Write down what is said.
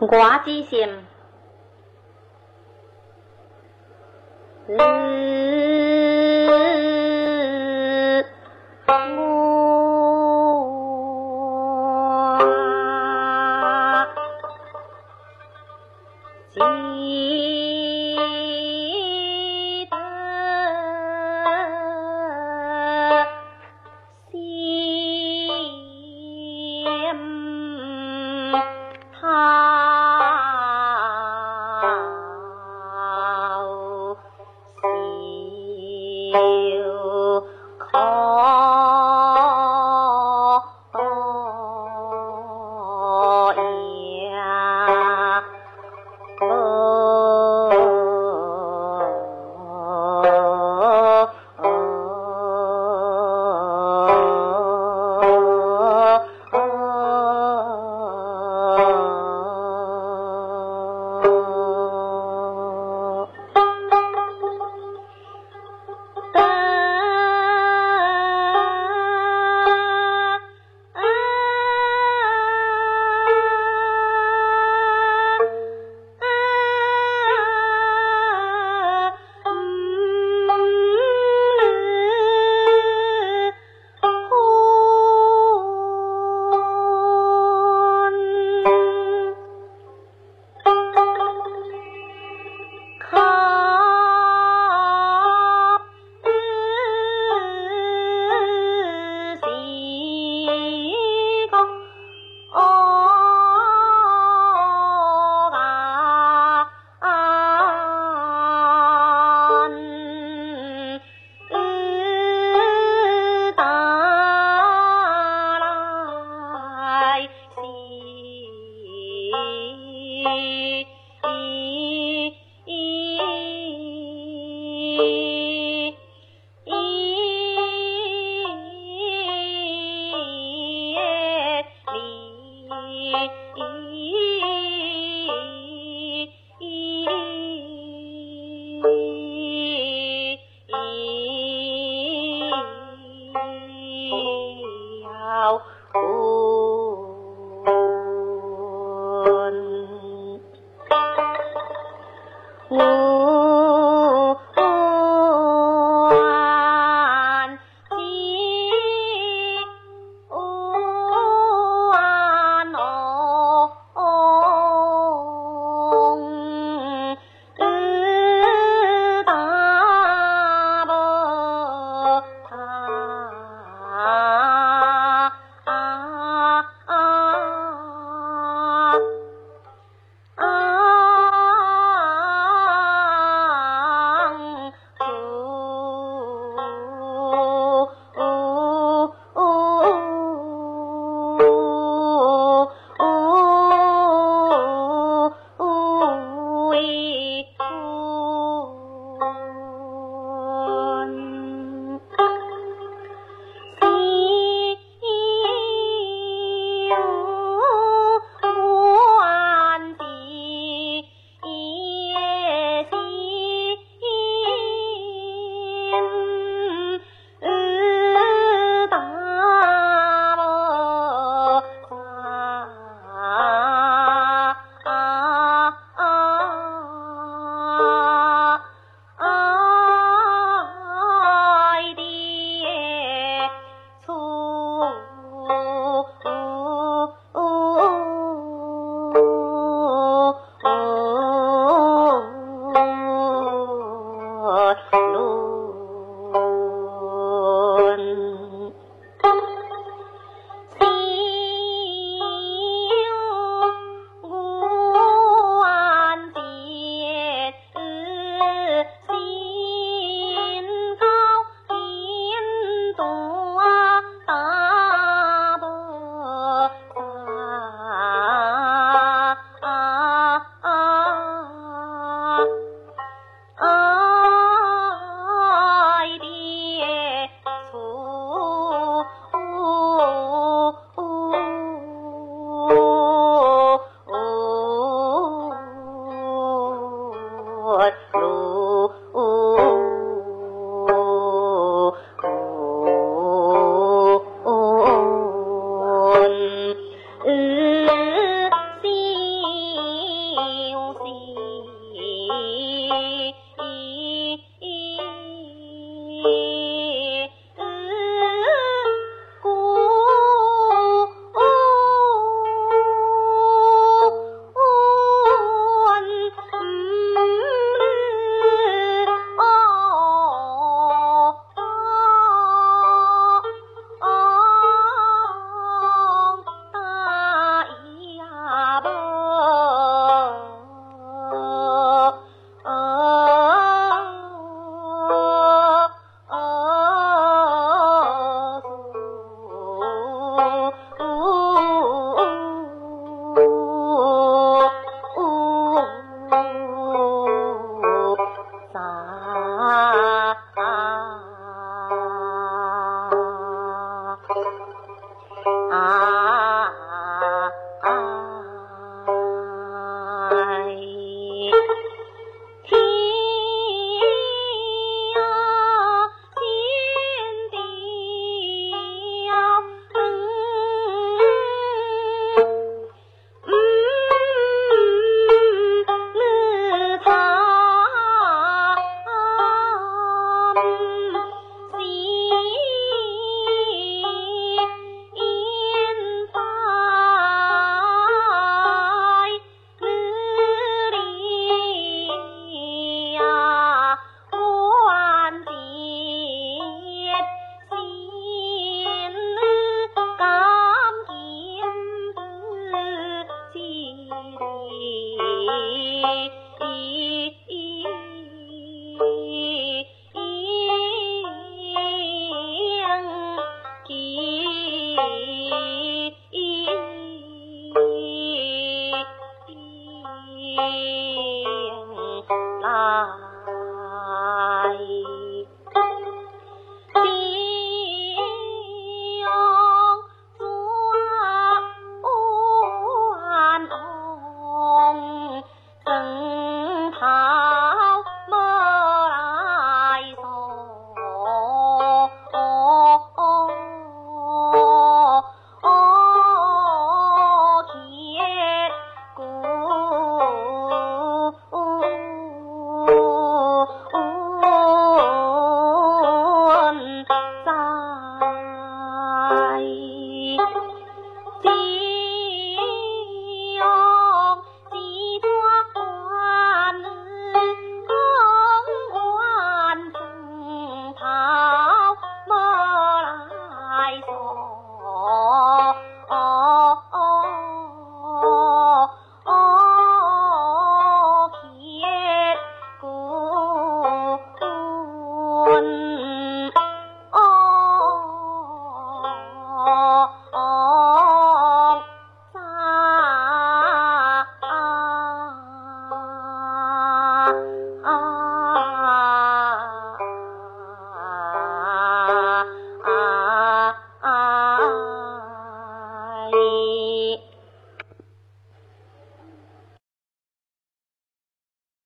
我之心，我。what?